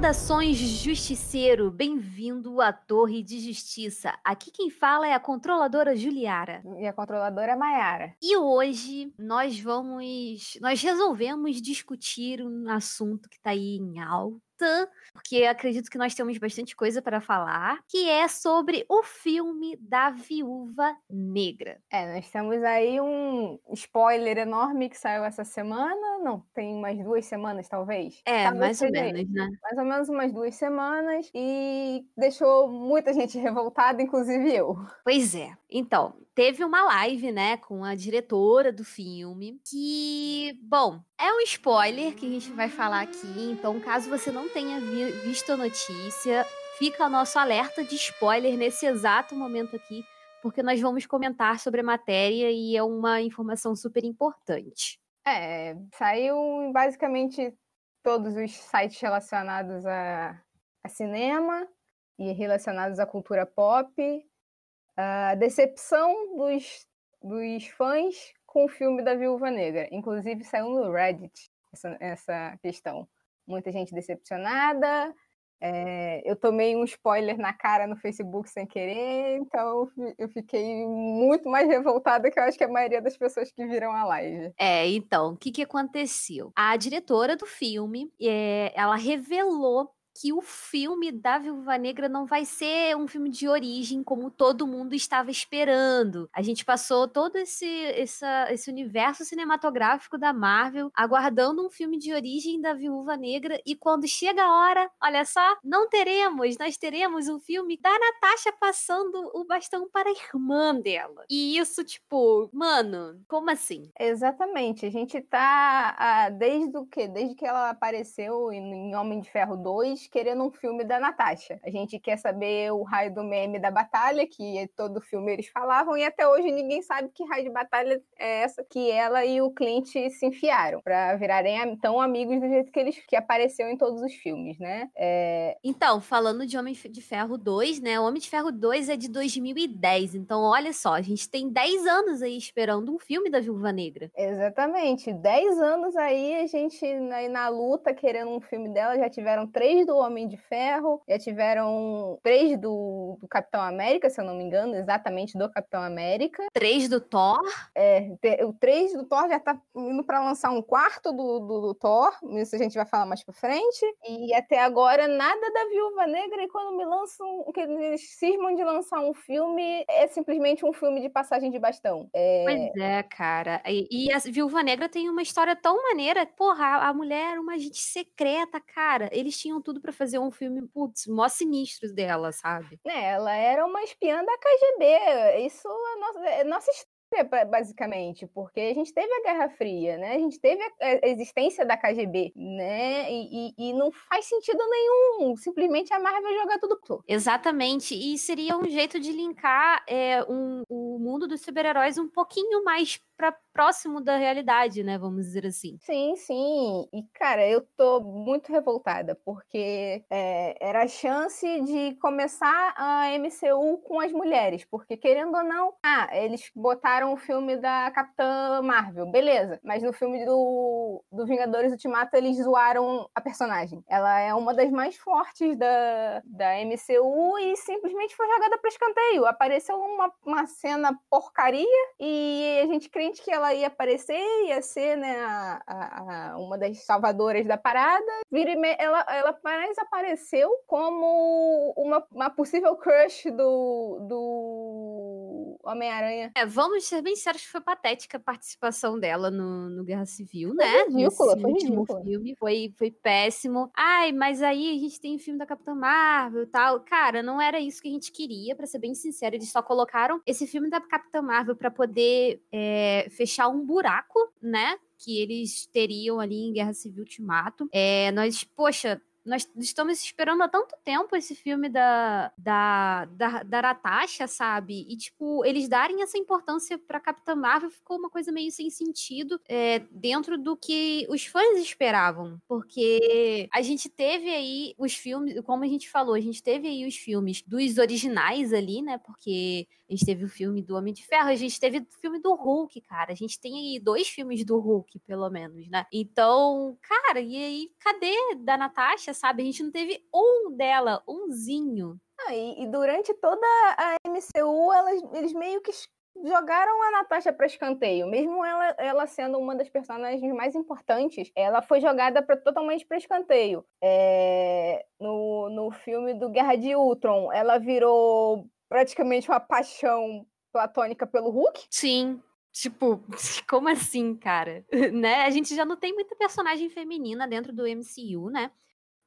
Saudações, justiceiro! Bem-vindo à Torre de Justiça. Aqui quem fala é a controladora Juliara. E a controladora Maiara. E hoje nós vamos. Nós resolvemos discutir um assunto que tá aí em alta porque acredito que nós temos bastante coisa para falar, que é sobre o filme da Viúva Negra. É, nós temos aí um spoiler enorme que saiu essa semana, não, tem umas duas semanas talvez. É, mais ou menos, né? Mais ou menos umas duas semanas e deixou muita gente revoltada, inclusive eu. Pois é. Então, teve uma live, né, com a diretora do filme, que, bom, é um spoiler que a gente vai falar aqui, então caso você não tenha vi- visto a notícia, fica nosso alerta de spoiler nesse exato momento aqui, porque nós vamos comentar sobre a matéria e é uma informação super importante. É, saiu basicamente todos os sites relacionados a, a cinema e relacionados à cultura pop. A decepção dos, dos fãs com o filme da Viúva Negra. Inclusive saiu no Reddit essa, essa questão. Muita gente decepcionada. É, eu tomei um spoiler na cara no Facebook sem querer, então eu fi- eu fiquei muito mais revoltada que eu acho que a maioria das pessoas que viram a live. É, então, o que, que aconteceu? A diretora do filme, é, ela revelou que o filme da Viúva Negra não vai ser um filme de origem como todo mundo estava esperando. A gente passou todo esse, esse universo cinematográfico da Marvel aguardando um filme de origem da Viúva Negra e quando chega a hora, olha só, não teremos, nós teremos um filme da Natasha passando o bastão para a irmã dela. E isso, tipo, mano, como assim? Exatamente. A gente tá ah, desde o quê? Desde que ela apareceu em Homem de Ferro 2, querendo um filme da Natasha. A gente quer saber o raio do meme da batalha, que todo filme eles falavam, e até hoje ninguém sabe que raio de batalha é essa que ela e o Clint se enfiaram pra virarem tão amigos do jeito que eles que apareceu em todos os filmes, né? É, Então, falando de Homem de Ferro 2, né? O Homem de Ferro 2 é de 2010. Então, olha só, a gente tem 10 anos aí esperando um filme da Viúva Negra. Exatamente. Dez anos aí, a gente aí na luta querendo um filme dela. Já tiveram três do Homem de Ferro, já tiveram três do, do Capitão América, se eu não me engano, exatamente do Capitão América. 3 do Thor. É, te- o três do Thor já tá indo para lançar um quarto do, do, do Thor. Isso a gente vai falar mais pra frente. E até agora, nada da Viúva Negra. E quando me lançam, que eles cismam de lançar um filme, é simplesmente um filme de passagem de bastão. É, Pois é, cara. E, e a Viúva Negra tem uma história tão maneira. Porra, a, a mulher era uma agente secreta, cara. Eles tinham tudo pra fazer um filme, putz, mó sinistro dela, sabe? né, ela era uma espiã da KGB. Isso é nossa, é nossa história, ba- basicamente, porque a gente teve a Guerra Fria, né? A gente teve a, a existência da KGB, né? E, e- e não faz sentido nenhum. Simplesmente a Marvel jogar tudo pro. Exatamente. E seria um jeito de linkar é, um- o mundo dos super-heróis um pouquinho mais pra próximo da realidade, né? Vamos dizer assim. Sim, sim. E, cara, eu tô muito revoltada, porque é, era a chance de começar a MCU com as mulheres. Porque, querendo ou não, ah, eles botaram o filme da Capitã Marvel, beleza. Mas no filme do, do Vingadores Ultimato, eles zoaram a personagem. Ela é uma das mais fortes da, da MCU e simplesmente foi jogada para escanteio. Apareceu uma, uma cena porcaria e a gente que ela ia aparecer, ia ser né, a- a- a- uma das salvadoras da parada. Vira me- ela, ela mais apareceu como uma, uma possível crush do, do Homem-Aranha. É, vamos ser bem sérios que foi patética a participação dela no, no Guerra Civil, Foi né? ridícula, Nesse foi último ridícula. filme. Foi, foi péssimo. Ai, mas aí a gente tem o filme da Capitã Marvel e tal. Cara, não era isso que a gente queria, pra ser bem sincero. Eles só colocaram esse filme da Capitã Marvel pra poder é, fechar um buraco, né? Que eles teriam ali em Guerra Civil Ultimato. É, nós, poxa, nós estamos esperando há tanto tempo esse filme da, da, da, da Natasha, sabe? E, tipo, eles darem essa importância pra Capitã Marvel ficou uma coisa meio sem sentido é, dentro do que os fãs esperavam. Porque a gente teve aí os filmes, como a gente falou, a gente teve aí os filmes dos originais ali, né? Porque a gente teve o filme do Homem de Ferro, a gente teve o filme do Hulk, cara. A gente tem aí dois filmes do Hulk, pelo menos, né? Então, cara, e aí, cadê da Natasha? Sabe? A gente não teve um dela, umzinho. Ah, e, e durante toda a MCU, elas, eles meio que jogaram a Natasha para escanteio. Mesmo ela, ela sendo uma das personagens mais importantes, ela foi jogada pra, totalmente para escanteio. É, no, no filme do Guerra de Ultron, ela virou praticamente uma paixão platônica pelo Hulk. Sim. Tipo, como assim, cara? né? A gente já não tem muita personagem feminina dentro do MCU, né?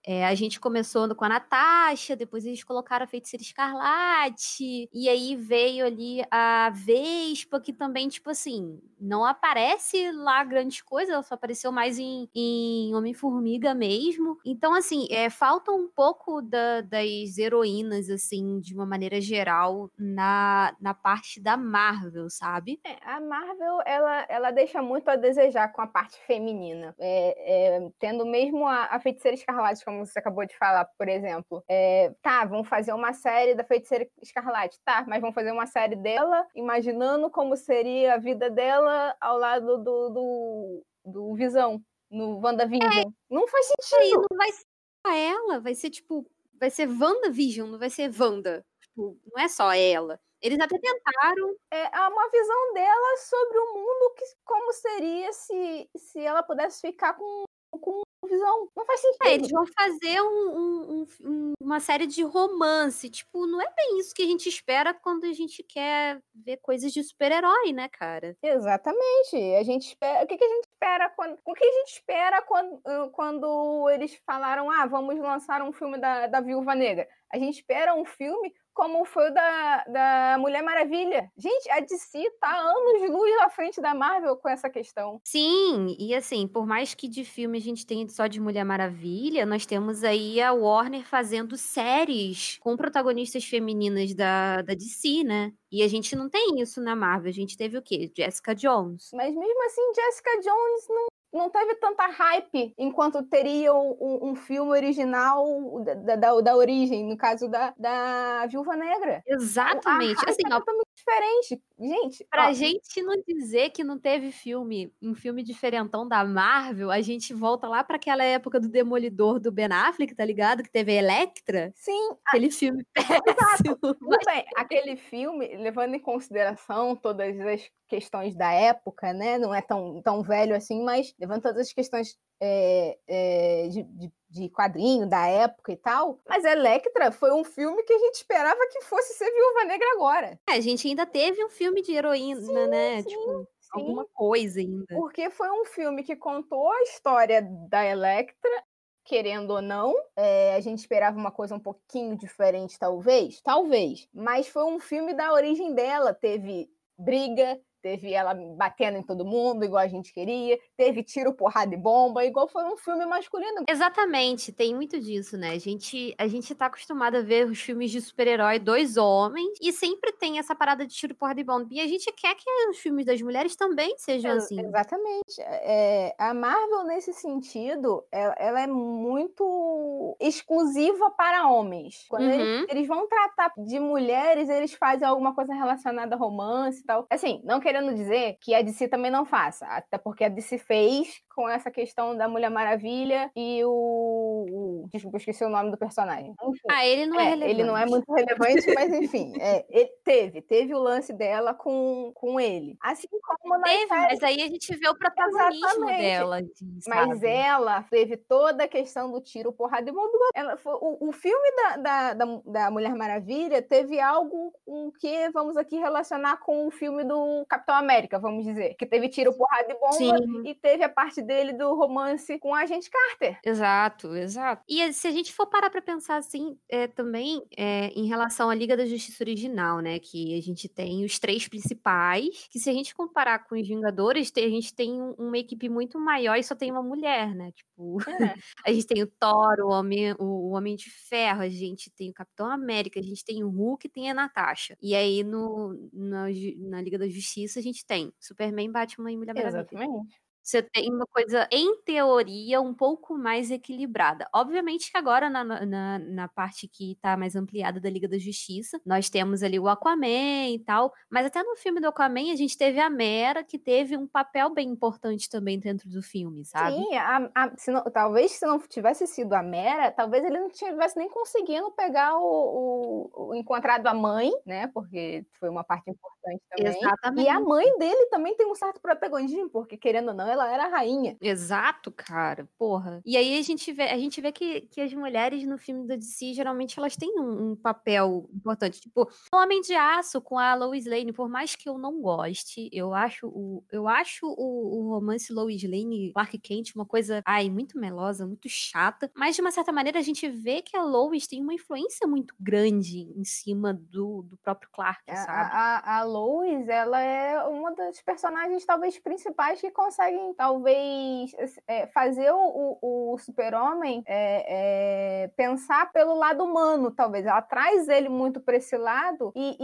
É, a gente começou com a Natasha, depois eles colocaram a Feiticeira Escarlate, e aí veio ali a Vespa, que também, tipo assim, não aparece lá grande coisa, ela só apareceu mais em, em Homem-Formiga mesmo. Então, assim, é, falta um pouco da, das heroínas, assim, de uma maneira geral, na, na parte da Marvel, sabe? É, a Marvel, ela, ela deixa muito a desejar com a parte feminina. É, é, tendo mesmo a, a Feiticeira Escarlate como você acabou de falar, por exemplo. É, tá, vamos fazer uma série da Feiticeira Escarlate. Tá, mas vamos fazer uma série dela, imaginando como seria a vida dela ao lado do, do, do Visão, no WandaVision. É, não faz sentido. não vai ser ela, vai ser tipo. Vai ser WandaVision, não vai ser Wanda. Tipo, não é só ela. Eles até tentaram. É uma visão dela sobre o mundo, que, como seria se, se ela pudesse ficar com, com visão. Não faz sentido. É, eles vão fazer um, um, um, uma série de romance. Tipo, não é bem isso que a gente espera quando a gente quer ver coisas de super-herói, né, cara? Exatamente. A gente espera. O que, que a gente espera quando. O que a gente espera quando, quando eles falaram, ah, vamos lançar um filme da, da Viúva Negra? A gente espera um filme como foi o da, da Mulher Maravilha. Gente, a DC tá anos luz à frente da Marvel com essa questão. Sim, e assim, por mais que de filme a gente tenha só de Mulher Maravilha, nós temos aí a Warner fazendo séries com protagonistas femininas da, da DC, né? E a gente não tem isso na Marvel. A gente teve o quê? Jessica Jones. Mas mesmo assim, Jessica Jones não não teve tanta hype enquanto teria um, um filme original da, da, da, origem, no caso da, da Viúva Negra. Exatamente. A assim, é totalmente diferente. Gente, pra ó, gente não dizer que não teve filme, um filme diferentão da Marvel, a gente volta lá para aquela época do Demolidor do Ben Affleck, tá ligado? Que teve a Electra. Sim. Aquele filme péssimo. Tudo bem, aquele filme, levando em consideração todas as questões da época, né? Não é tão, tão velho assim, mas levando todas as questões é, é, de, de, de, quadrinho da época e tal. Mas Electra foi um filme que a gente esperava que fosse ser Viúva Negra agora. É, a gente ainda teve um filme de heroína, sim, né? Sim. Tipo, alguma coisa ainda. Porque foi um filme que contou a história da Electra, querendo ou não. É, a gente esperava uma coisa um pouquinho diferente, talvez. Talvez. Mas foi um filme da origem dela. Teve briga, teve ela batendo em todo mundo, igual a gente queria, teve tiro, porrada e bomba, igual foi um filme masculino. Exatamente, tem muito disso, né? A gente, a gente tá acostumado a ver os filmes de super-herói, dois homens, e sempre tem essa parada de tiro, porrada e bomba. E a gente quer que os filmes das mulheres também sejam é, assim. Exatamente. É, a Marvel, nesse sentido, ela, ela, é muito exclusiva para homens. Quando uhum. eles, eles vão tratar de mulheres, eles fazem alguma coisa relacionada a romance e tal. Assim, não quer querendo dizer que a DC também não faça, até porque a DC fez com essa questão da Mulher Maravilha e o. desculpa, esqueci o nome do personagem. Enfim, ah, ele não é, é, relevante. Ele não é muito relevante, mas enfim, é, teve, teve o lance dela com, com ele. Assim como nós Teve, séries... mas aí a gente vê o protagonismo Exatamente. dela. Mas ela teve toda a questão do tiro, porrada e bomba. Ela, o, o filme da, da, da, da Mulher Maravilha teve algo com que vamos aqui relacionar com o filme do Capitão Capitão América, vamos dizer. Que teve tiro, porrada e bomba Sim. e teve a parte dele do romance com a agente Carter. Exato, exato. E se a gente for parar pra pensar assim, é, também é, em relação à Liga da Justiça original, né? Que a gente tem os três principais, que se a gente comparar com os Vingadores, a gente tem uma equipe muito maior e só tem uma mulher, né? Tipo, é. a gente tem o Thor, o Homem, o Homem de Ferro, a gente tem o Capitão América, a gente tem o Hulk e tem a Natasha. E aí no, na, na Liga da Justiça a gente tem Superman, Batman e Mulher Maravilha. Exatamente. Você tem uma coisa, em teoria, um pouco mais equilibrada. Obviamente que agora, na, na, na parte que tá mais ampliada da Liga da Justiça, nós temos ali o Aquaman e tal, mas até no filme do Aquaman a gente teve a Mera, que teve um papel bem importante também dentro do filme, sabe? Sim, a, a, se não, talvez se não tivesse sido a Mera, talvez ele não tivesse nem conseguindo pegar o, o, o encontrado a mãe, né? Porque foi uma parte importante também. Exatamente. E a mãe dele também tem um certo protagonismo, porque querendo ou não, ela era a rainha. Exato, cara. Porra. E aí a gente vê, a gente vê que, que as mulheres no filme da DC, geralmente elas têm um, um papel importante. Tipo, o Homem de Aço com a Lois Lane, por mais que eu não goste, eu acho o, eu acho o, o romance Lois Lane, Clark Kent, uma coisa, ai, muito melosa, muito chata. Mas de uma certa maneira a gente vê que a Lois tem uma influência muito grande em cima do, do próprio Clark, sabe? A, a, a Lois, ela é uma das personagens talvez principais que conseguem talvez é, fazer o, o, o super-homem é, é, pensar pelo lado humano, talvez. Ela traz ele muito para esse lado e,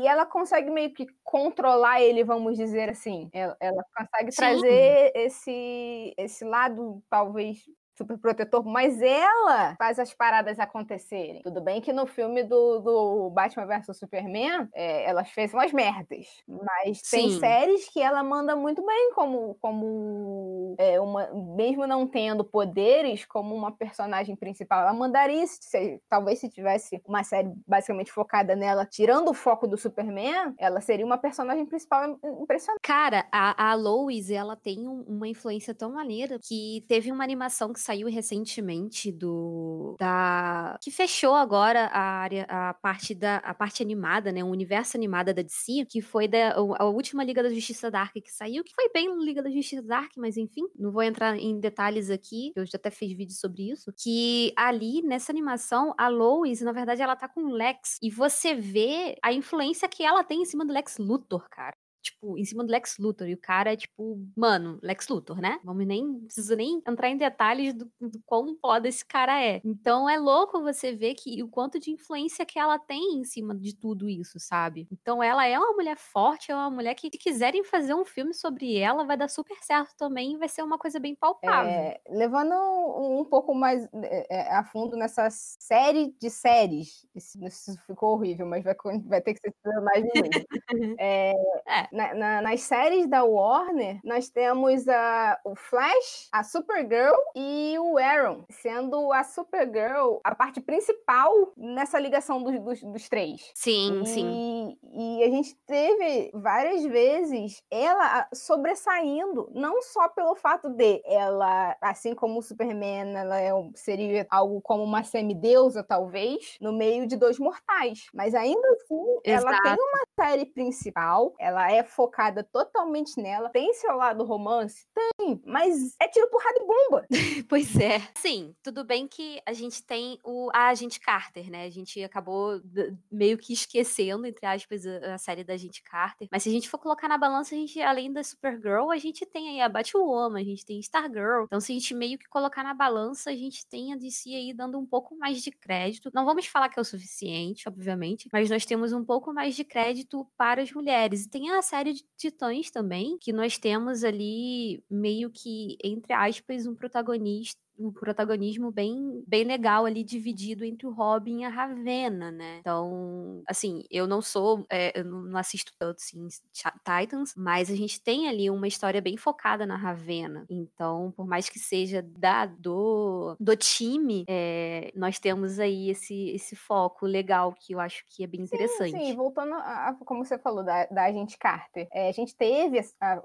e, ela consegue meio que controlar ele, vamos dizer assim. Ela, ela consegue Sim. trazer esse, esse lado, talvez, super protetor, mas ela faz as paradas acontecerem. Tudo bem que no filme do, do Batman vs Superman, é, elas fez umas merdas, mas Sim. tem séries que ela manda muito bem como, como é, uma, mesmo não tendo poderes, como uma personagem principal. Ela mandaria, se, talvez se tivesse uma série basicamente focada nela, tirando o foco do Superman, ela seria uma personagem principal impressionante. Cara, a, a Lois, ela tem um, uma influência tão maneira que teve uma animação que saiu recentemente do da que fechou agora a área a parte da a parte animada, né, o universo animada da DC, que foi da a última Liga da Justiça Dark que saiu, que foi bem Liga da Justiça Dark, mas enfim, não vou entrar em detalhes aqui, eu já até fiz vídeo sobre isso, que ali nessa animação a Lois, na verdade, ela tá com o Lex e você vê a influência que ela tem em cima do Lex Luthor, cara tipo, em cima do Lex Luthor. E o cara é, tipo, mano, Lex Luthor, né? Vamos nem, preciso nem entrar em detalhes do, do quão foda esse cara é. Então é louco você ver que o quanto de influência que ela tem em cima de tudo isso, sabe? Então ela é uma mulher forte, é uma mulher que, se quiserem fazer um filme sobre ela, vai dar super certo também e vai ser uma coisa bem palpável. É, levando um pouco mais é, é, a fundo nessa série de séries, isso, isso ficou horrível, mas vai, vai ter que ser mais de é, é, na, na, nas séries da Warner, nós temos a, o Flash, a Supergirl e o Arrow, sendo a Supergirl a parte principal nessa ligação dos, dos, dos três. Sim, e, sim. E a gente teve várias vezes ela sobressaindo, não só pelo fato de ela, assim como o Superman, ela é, seria algo como uma semideusa, talvez, no meio de dois mortais. Mas ainda assim, Exato. ela tem uma série principal, ela é focada totalmente nela. Tem seu lado romance? Tem, mas é tiro porrada e bomba. pois é. Sim, tudo bem que a gente tem o a Agente Carter, né? A gente acabou meio que esquecendo, entre aspas, a, série da Agente Carter. Mas se a gente for colocar na balança, a gente, além da Supergirl, a gente tem aí a Batwoman, a gente tem Stargirl. Então, se a gente meio que colocar na balança, a gente tem a DC aí dando um pouco mais de crédito. Não vamos falar que é o suficiente, obviamente, mas nós temos um pouco mais de crédito para as mulheres. E tem a série de Titãs também, que nós temos ali meio que, entre aspas, um protagonista um protagonismo bem, bem legal ali dividido entre o Robin e a Ravena, né? Então, assim, eu não sou, é, eu não assisto tanto assim Titans, mas a gente tem ali uma história bem focada na Ravena. Então, por mais que seja da do, do time, é, nós temos aí esse, esse foco legal que eu acho que é bem interessante. Sim, sim. voltando a, a, como você falou da, da Agente Carter, é, a gente teve a,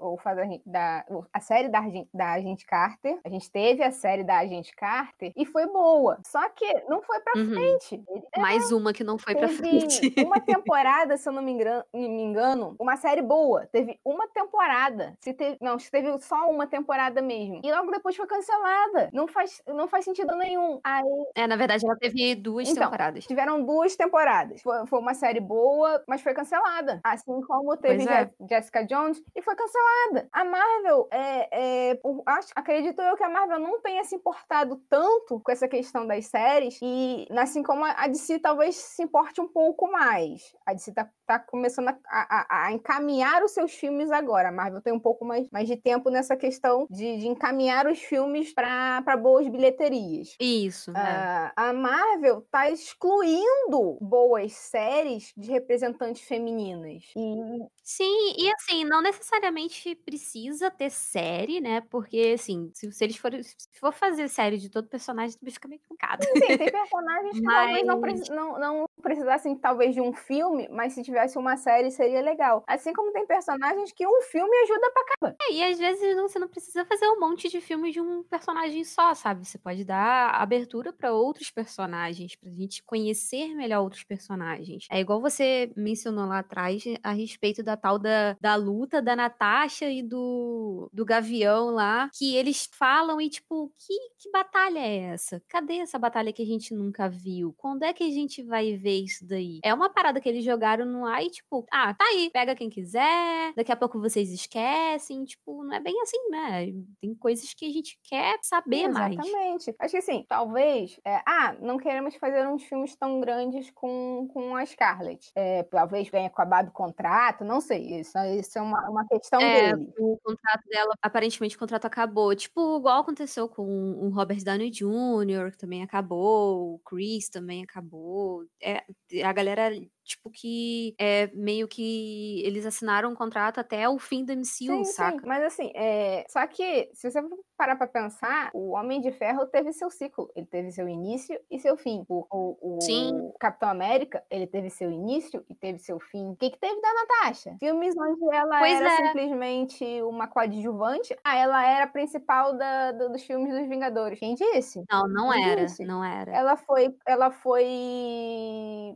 da, a série da, da Agente Carter, a gente teve a série da Agente Carter e foi boa. Só que não foi pra uhum. frente. Mais uma que não foi pra frente. Uma temporada, se eu não me engano, me engano, uma série boa. Teve uma temporada. Se teve, não, se teve só uma temporada mesmo. E logo depois foi cancelada. Não faz, não faz sentido nenhum. Aí... É, na verdade, ela teve duas então, temporadas. Tiveram duas temporadas. Foi, foi, uma série boa, mas foi cancelada. Assim como teve é. Jessica Jones e foi cancelada. A Marvel, é, é, acho, acredito eu que a Marvel não tem essa importância importado tanto com essa questão das séries, e assim como a DC talvez se importe um pouco mais. A DC tá, tá começando a, a, a, encaminhar os seus filmes agora. A Marvel tem um pouco mais, mais de tempo nessa questão de, de encaminhar os filmes para boas bilheterias. Isso. Uh, a Marvel tá excluindo boas séries de representantes femininas. E... Sim, e assim, não necessariamente precisa ter série, né? Porque, assim, se, se eles forem. Se for fazer série de todo personagem, também fica meio complicado. Sim, tem personagens que mas... talvez não, não, não precisassem, talvez, de um filme, mas se tivesse uma série, seria legal. Assim como tem personagens que um filme ajuda pra caramba. É, e às vezes você não precisa fazer um monte de filme de um personagem só, sabe? Você pode dar abertura para outros personagens, pra gente conhecer melhor outros personagens. É igual você mencionou lá atrás a respeito da tal da, da luta da Natasha e do, do Gavião lá, que eles falam e tipo, que, que batalha é essa? Cadê essa batalha que a gente nunca viu? Quando é que a gente vai ver isso daí? É uma parada que eles jogaram no ar e tipo, ah, tá aí, pega quem quiser, daqui a pouco vocês esquecem, tipo, não é bem assim, né? Tem coisas que a gente quer saber Exatamente. mais. Exatamente. Acho que assim, talvez, é, ah, não queremos fazer uns filmes tão grandes com, com a Scarlett. É, talvez tenha acabado o contrato, não sei, isso, isso é uma, uma questão é, dele. O contrato dela, aparentemente o contrato acabou, tipo, igual aconteceu com o Robert Downey Jr., que também acabou, o Chris também acabou. É, a galera tipo, que é meio que eles assinaram um contrato até o fim do MCU, sim, saca? Sim. Mas assim, é... só que se você parar pra pensar, o Homem de Ferro teve seu ciclo. Ele teve seu início e seu fim. O, o, o Capitão América, ele teve seu início e teve seu fim. O que, que teve da Natasha? Filmes onde ela pois era é. simplesmente uma coadjuvante, ah, ela era a principal da, do, dos filmes dos Vingadores. Quem disse? Não, não Quem era. Disse? Não era. Ela foi, ela foi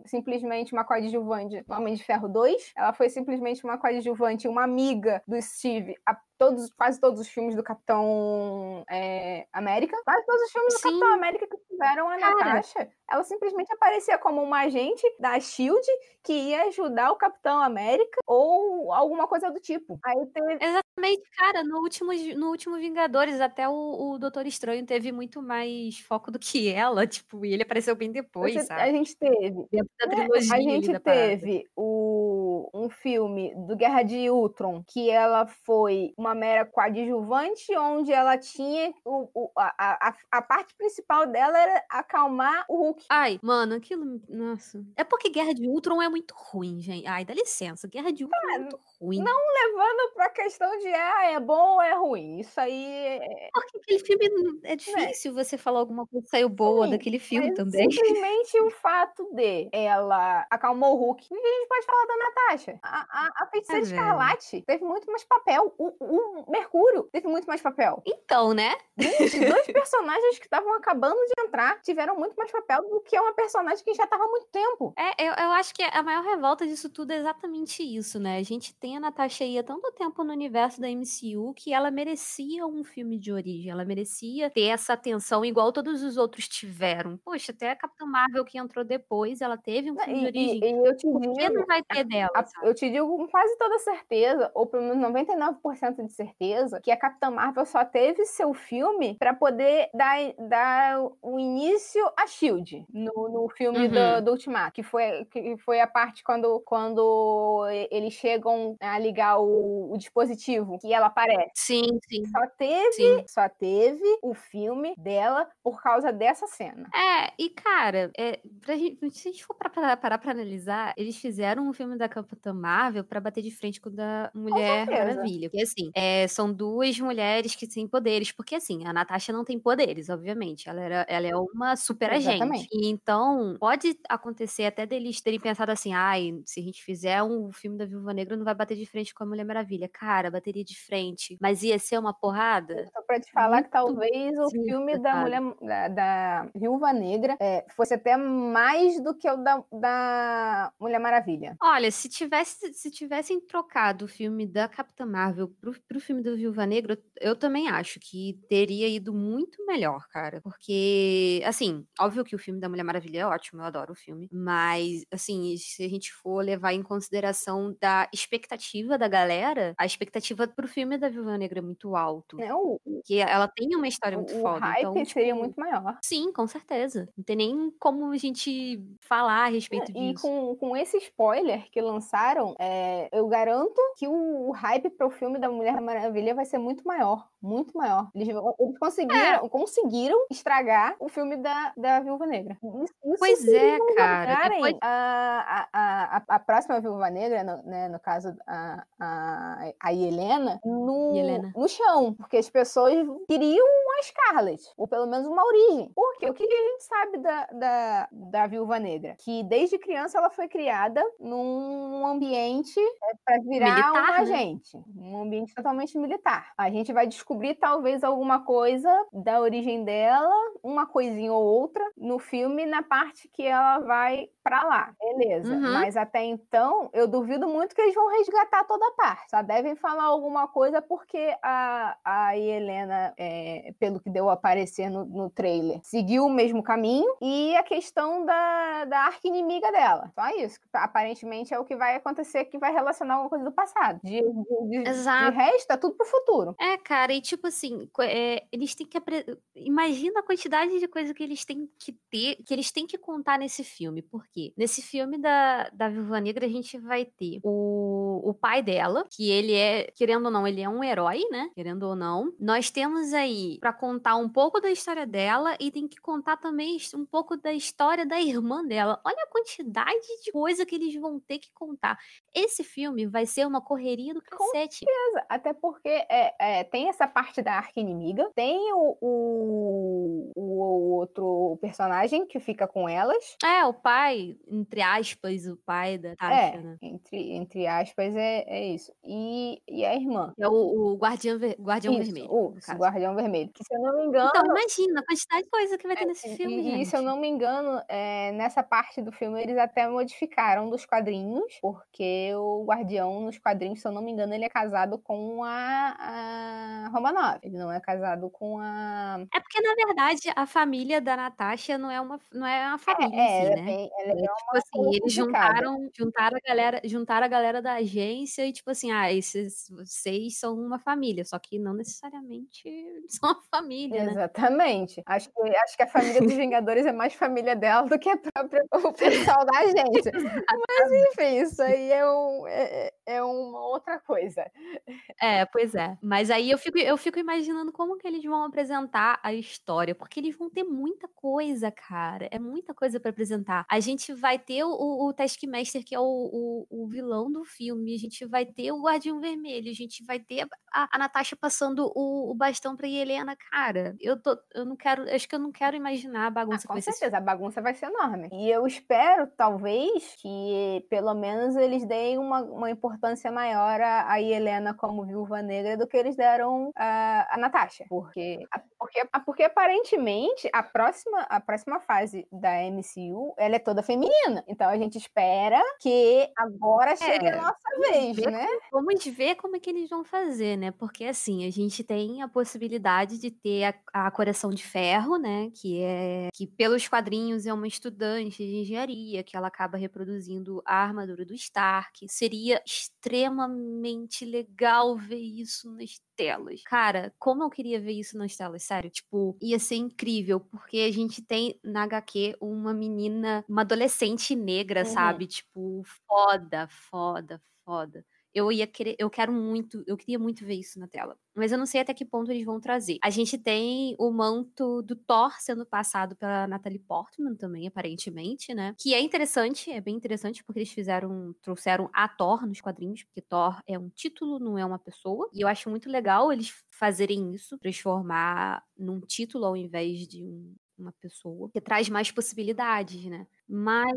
simplesmente uma coadjuvante no Homem de Ferro 2. Ela foi simplesmente uma coadjuvante, uma amiga do Steve a todos, quase todos os filmes do Capitão é, América. Quase todos os filmes Sim. do Capitão América que tiveram a Cara. Natasha. Ela simplesmente aparecia como uma agente da SHIELD que ia ajudar o Capitão América ou alguma coisa do tipo. Aí teve... Exatamente, cara. No último, no último Vingadores, até o, o Doutor Estranho teve muito mais foco do que ela, tipo, e ele apareceu bem depois, Você, sabe? A gente teve. Dentro da trilogia. A gente teve o, um filme do Guerra de Ultron, que ela foi uma mera coadjuvante, onde ela tinha o, o a, a, a, parte principal dela era acalmar o Hulk. Ai, mano, aquilo. Nossa. É porque Guerra de Ultron é muito ruim, gente. Ai, dá licença. Guerra de Ultron é muito ruim. Não levando pra questão de ah, é bom ou é ruim. Isso aí. É... Porque aquele filme é, é difícil é. você falar alguma coisa que saiu boa Sim, daquele filme também. Simplesmente o fato de ela acalmou o Hulk. a gente pode falar da Natasha. A, a, a feiticeira é Escarlate teve muito mais papel. O, o o Mercúrio teve muito mais papel. Então, né? Gente, dois personagens que estavam acabando de entrar tiveram muito mais papel do que uma personagem que já estava há muito tempo. É, eu, eu acho que a maior revolta disso tudo é exatamente isso, né? A gente tem a Natasha aí há tanto tempo no universo da MCU que ela merecia um filme de origem. Ela merecia ter essa atenção igual todos os outros tiveram. Poxa, até a Capitã Marvel que entrou depois, ela teve um filme e, de origem. E, e eu te que não vai ter dela? A, eu te digo com quase toda certeza, ou pelo menos 99% de certeza que a Capitã Marvel só teve seu filme para poder dar, dar o início a Shield no, no filme uhum. do, do, Ultimato, que foi, que foi a parte quando, quando eles chegam a ligar o, o dispositivo que ela aparece. Sim, sim. Só teve, sim. só teve o filme dela por causa dessa cena. É, e cara, é, pra gente, se a gente for parar pra, pra analisar, eles fizeram um filme da Capitã Marvel para bater de frente com o da Mulher Maravilha. Porque assim, é, são duas mulheres que têm poderes, porque assim, a Natasha não tem poderes, obviamente. Ela, era, ela é uma super agente. E então, pode acontecer até deles terem pensado assim: ai, se a gente fizer um filme da Viúva Negra, não vai bater de frente com a Mulher Maravilha. Cara, bateria de frente. Mas ia ser uma porrada? Só pra te falar Muito que talvez o filme da Mulher da, da Viúva Negra é, fosse até mais do que o da, da Mulher Maravilha. Olha, se tivesse, se tivessem trocado o filme da Capitã Marvel pro, pro filme do Viúva Negra, eu também acho que teria ido muito melhor, cara. Porque, assim, óbvio que o filme da Mulher Maravilha é ótimo, eu adoro o filme. Mas, assim, se a gente for levar em consideração da expectativa da galera, a expectativa pro filme da Viúva Negra é muito alto. É, o, Que ela tem uma história muito o foda. hype então, tipo, seria muito maior. Sim, com certeza. Não tem nem como a gente falar a respeito E disso. com, com esse spoiler que lançaram, é, eu garanto que o, o hype pro filme da Mulher Maravilha vai ser muito maior. Muito maior. Eles, eles É. conseguiram, conseguiram estragar o filme da, da Viúva Negra. Isso, isso Pois se é, cara, depois- A, a, a, a próxima Viúva Negra, no, né, no caso a, a, a Helena, no, Helena. no chão. Porque as pessoas queriam a Scarlett, ou pelo menos uma origem. Porque o que a gente sabe da, da, da Viúva Negra? Que desde criança ela foi criada num ambiente para virar Militar, uma né? agente, um ambiente totalmente militar. A gente vai descobrir talvez alguma coisa da origem dela, uma coisinha ou outra no filme na parte que ela vai pra lá. Beleza. Uhum. Mas até então, eu duvido muito que eles vão resgatar toda a parte. Só devem falar alguma coisa porque a, a Helena, é, pelo que deu a aparecer no, no trailer, seguiu o mesmo caminho. E a questão da, da arca inimiga dela. Só isso. Aparentemente é o que vai acontecer que vai relacionar alguma coisa do passado. De, de, de, de Exato. resto, é tudo pro futuro. É, cara, e tipo assim, é, eles têm que. apre- Imagina a quantidade de coisa que eles têm que ter, que eles têm que contar nesse filme. Por quê? Nesse filme da, da Viúva Negra, a gente vai ter o, o pai dela, que ele é, querendo ou não, ele é um herói, né? Querendo ou não. Nós temos aí pra contar um pouco da história dela e tem que contar também um pouco da história da irmã dela. Olha a quantidade de coisa que eles vão ter que contar. Esse filme vai ser uma correria do Com cacete. Até porque é, é, tem essa parte da arca inimiga, tem o, o, o outro personagem que fica com elas. É, o pai, entre aspas, o pai da Tasha, é, né? entre, entre aspas, é, é isso. E, e a irmã. É o, o guardião, ver- guardião isso, vermelho. o. Guardião Vermelho. Que se eu não me engano. Então, imagina a quantidade de coisa que vai ter nesse E- filme, e, e se eu não me engano, é, nessa parte do filme eles até modificaram dos quadrinhos, porque o Guardião nos quadrinhos, se eu não me engano, ele é casado com a, a Romanov. Ele não é casado com a. É porque, na verdade, a família da Natasha não é uma, não é uma família é, si, ela é né? bem- ela é É, tipo assim, eles juntaram, juntaram, a galera, juntaram a galera da agência e, tipo assim, ah, esses, vocês são uma família, só que não necessariamente são uma família, né? Exatamente. Acho que, acho que a família dos Vingadores é mais família dela do que a própria, o pessoal da agência. Mas enfim, isso aí é, um- é- é uma outra coisa. É, pois é. Mas aí eu fico, eu fico imaginando como que eles vão apresentar a história, porque eles vão ter muita coisa, cara. É muita coisa pra apresentar. A gente vai ter o, o, Taskmaster, que é o, o, o vilão do filme. A gente vai ter o Guardião Vermelho. A gente vai ter a, a Natasha passando o, o bastão pra Helena. Cara, eu, tô, eu não quero. Acho que eu não quero imaginar a Ah, bagunça que com ser. esse certeza, a bagunça vai ser enorme. E eu espero, talvez, que pelo menos eles deem uma, uma importância maior a, a Helena como viúva negra do que eles deram a, a Natasha. Porque, a- porque, porque aparentemente a próxima, a próxima fase da MCU ela é toda feminina. Então a gente espera que agora chegue a nossa vez, ver né? Vamos ver como é que eles vão fazer, né? Porque assim, a gente tem a possibilidade de ter a, a Coração de Ferro, né? Que é que pelos quadrinhos é uma estudante de engenharia, que ela acaba reproduzindo a armadura do Stark. Seria extremamente legal ver isso nas telas. Cara, como eu queria ver isso nas telas, sério. Tipo, ia ser incrível, porque a gente tem na HQ uma menina, uma adolescente negra, Uhum. sabe? Tipo, foda, foda, foda. Eu ia querer, eu quero muito, eu queria muito ver isso na tela. Mas eu não sei até que ponto eles vão trazer. A gente tem o manto do Thor sendo passado pela Natalie Portman também, aparentemente, né? Que é interessante, é bem interessante, porque eles fizeram, trouxeram a Thor nos quadrinhos, porque Thor é um título, não é uma pessoa. E eu acho muito legal eles fazerem isso, transformar num título ao invés de um- uma pessoa, que traz mais possibilidades, né? Mas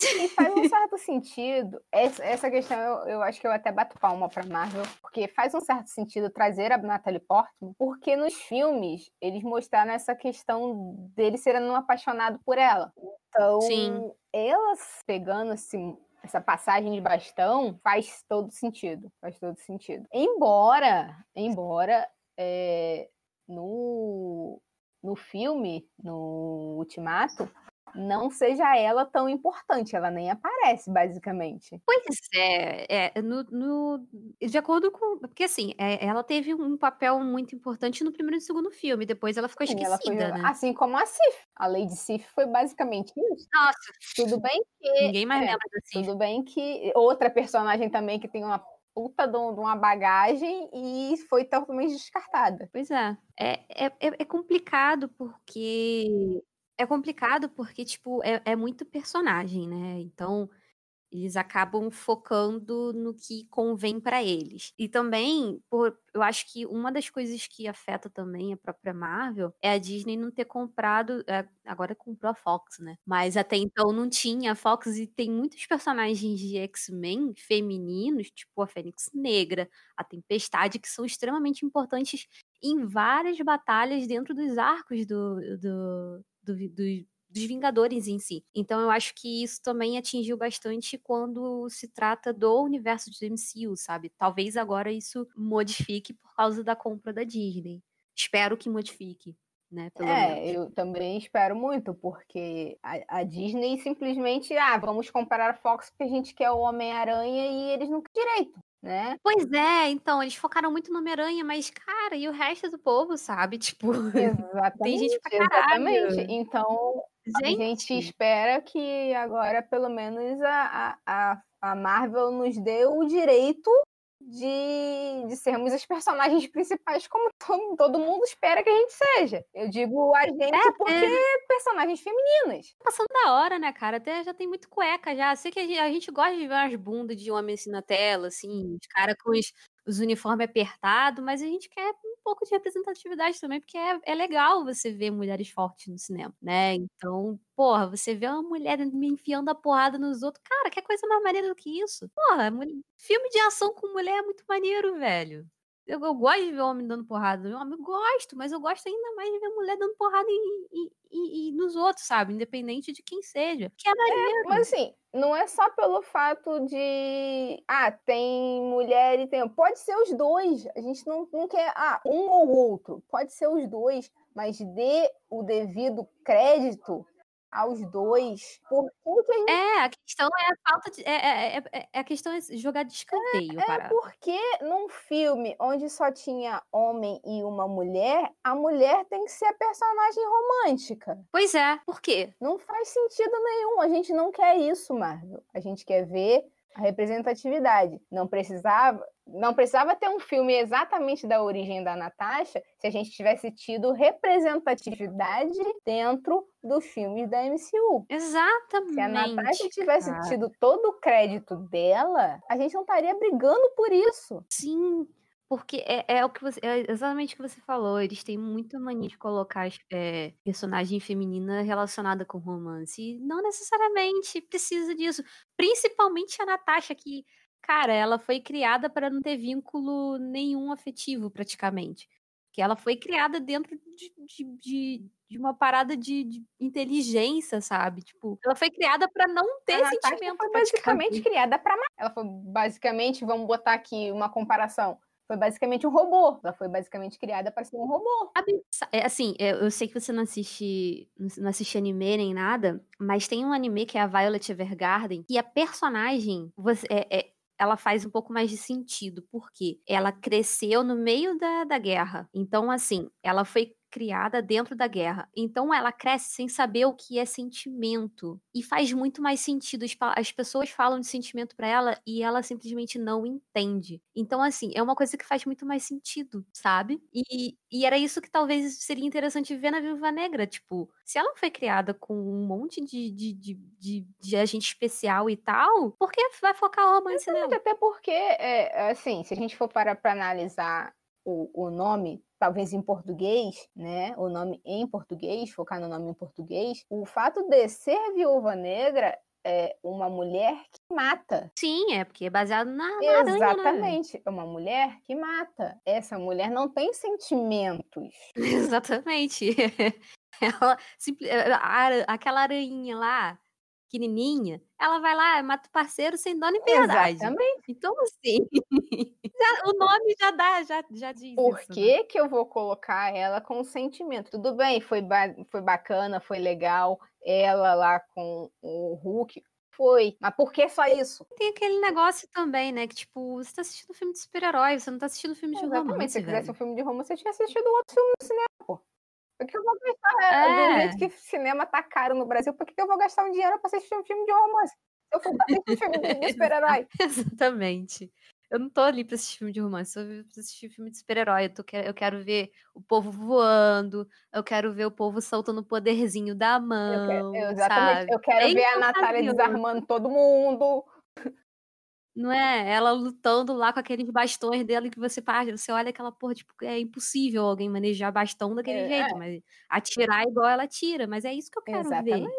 E faz um certo sentido. Essa, essa questão eu, eu acho que eu até bato palma pra Marvel, porque faz um certo sentido trazer a Natalie Portman, porque nos filmes eles mostraram essa questão dele sendo um apaixonado por ela. Então, Sim. elas pegando esse, essa passagem de bastão faz todo sentido. Faz todo sentido. Embora, embora é, no, no filme, no Ultimato, não seja ela tão importante, ela nem aparece, basicamente. Pois é, é no, no, de acordo com. Porque assim, é, ela teve um papel muito importante no primeiro e segundo filme, depois ela ficou esquecida, foi, né? Assim como a Sif. A Lady Sif foi basicamente isso. Nossa. Tudo bem que. Ninguém mais é, lembra da Sif. Tudo bem que. Outra personagem também que tem uma puta de uma bagagem e foi totalmente descartada. Pois é. É, é, é complicado porque é complicado porque, tipo, é, é muito personagem, né? Então, eles acabam focando no que convém para eles. E também, por, eu acho que uma das coisas que afeta também a própria Marvel é a Disney não ter comprado. É, agora comprou a Fox, né? Mas até então não tinha a Fox e tem muitos personagens de X-Men femininos, tipo a Fênix Negra, a Tempestade, que são extremamente importantes em várias batalhas dentro dos arcos do, do do, do, dos Vingadores em si. Então eu acho que isso também atingiu bastante quando se trata do universo do MCU, sabe? Talvez agora isso modifique por causa da compra da Disney. Espero que modifique. Né, é, menos. eu também espero muito, porque a, a, Disney simplesmente, ah, vamos comprar a Fox porque a gente quer o Homem-Aranha e eles não têm direito né? Pois é, então, eles focaram muito no Homem-Aranha, mas, cara, e o resto do povo, sabe? Tipo, exatamente, tem gente pra caralho. Exatamente. Então, gente. a gente espera que agora, pelo menos, a, a, a Marvel nos dê o direito de, de sermos as personagens principais como todo, todo, mundo espera que a gente seja. Eu digo a gente é, porque é. personagens femininas. Tá passando da hora, né, cara? Até já tem muito cueca já. Sei que a gente, a gente gosta de ver umas bundas de homem assim na tela, assim, os caras com os, os uniformes apertados, mas a gente quer pouco de representatividade também, porque é, é legal você ver mulheres fortes no cinema, né? Então, porra, você vê uma mulher me enfiando a porrada nos outros, cara, que coisa mais maneira do que isso? Porra, filme de ação com mulher é muito maneiro, velho. Eu, eu, gosto de ver homem dando porrada no homem, eu gosto, mas eu gosto ainda mais de ver mulher dando porrada em, em, em, nos outros, sabe? Independente de quem seja. Que é maneiro. É, mas assim, não é só pelo fato de. Ah, tem mulher e tem. Pode ser os dois. A gente não, não quer. Ah, um ou outro. Pode ser os dois, mas dê o devido crédito aos dois. Por que a gente... É, a questão é a falta de. É, é, é, é a questão é jogar de escanteio. É, é porque num filme onde só tinha homem e uma mulher, a mulher tem que ser a personagem romântica. Pois é, por quê? Não faz sentido nenhum. A gente não quer isso, Marvel. A gente quer ver a representatividade. Não precisava, não precisava ter um filme exatamente da origem da Natasha se a gente tivesse tido representatividade dentro dos filmes da MCU. Exatamente. Se a Natasha tivesse cara. tido todo o crédito dela, a gente não estaria brigando por isso. Sim. Porque é, é, o que você, é exatamente o que você falou. Eles têm muita mania de colocar é, personagem feminina relacionada com romance. E não necessariamente precisa disso. Principalmente a Natasha, que, cara, ela foi criada para não ter vínculo nenhum afetivo, praticamente. Que ela foi criada dentro de, de, de, de uma parada de, inteligência, sabe? Tipo, ela foi criada para não ter a sentimento. Ela foi basicamente criada para Ela foi basicamente, vamos botar aqui uma comparação foi basicamente um robô. Ela foi basicamente criada para ser um robô. É, assim, eu sei que você não assiste, não assiste anime nem nada, mas tem um anime que é a Violet Evergarden, e a personagem, você, é, é, ela faz um pouco mais de sentido, porque ela cresceu no meio da, da guerra. Então, assim, ela foi criada dentro da guerra. Então ela cresce sem saber o que é sentimento. E faz muito mais sentido. As pessoas falam de sentimento para ela e ela simplesmente não entende. Então, assim, é uma coisa que faz muito mais sentido, sabe? E, e era isso que talvez seria interessante ver na Viúva Negra. Tipo, se ela foi criada com um monte de, de, de, de, de agente especial e tal, por que vai focar o romance nela? Até porque, é, assim, se a gente for parar pra analisar o, o nome talvez em português, né? O nome em português, focar no nome em português. O fato de ser viúva negra é uma mulher que mata. Sim, é porque é baseado na, na né, Exatamente, é uma mulher que mata. Essa mulher não tem sentimentos. Exatamente. Ela, aquela aranha lá, pequenininha, ela vai lá, mata o parceiro sem dó nem piedade. Exatamente. Então, assim, já- o nome já dá, já, já diz Por isso, né? que, que eu vou colocar ela com sentimento? Tudo bem, foi, ba- foi bacana, foi legal, ela lá com o Hulk, foi. Mas por que só isso? Tem aquele negócio também, né? Que, tipo, você tá assistindo filme de super-herói, você não tá assistindo filme de Exatamente, romance, se eu quisesse um filme de romance, eu tinha assistido outro filme no cinema, pô. Por que eu vou gastar? é, Do jeito que cinema tá caro no Brasil, por que eu vou gastar um dinheiro pra assistir um filme de romance? Eu for pra assistir um filme de, super-herói. Exatamente. Eu não tô ali pra assistir filme de romance, eu pra assistir filme de super-herói. Eu, tô eu quero ver o povo voando, eu quero ver o povo soltando o poderzinho da Eu mão, quero, eu- exatamente. sabe? Eu quero Bem ver a Natália desarmando todo mundo. Não é? Ela lutando lá com aqueles bastões dela que você passa, você olha aquela porra, tipo, é impossível alguém manejar bastão daquele É, jeito, é. mas atirar igual ela atira, mas é isso que eu quero ver.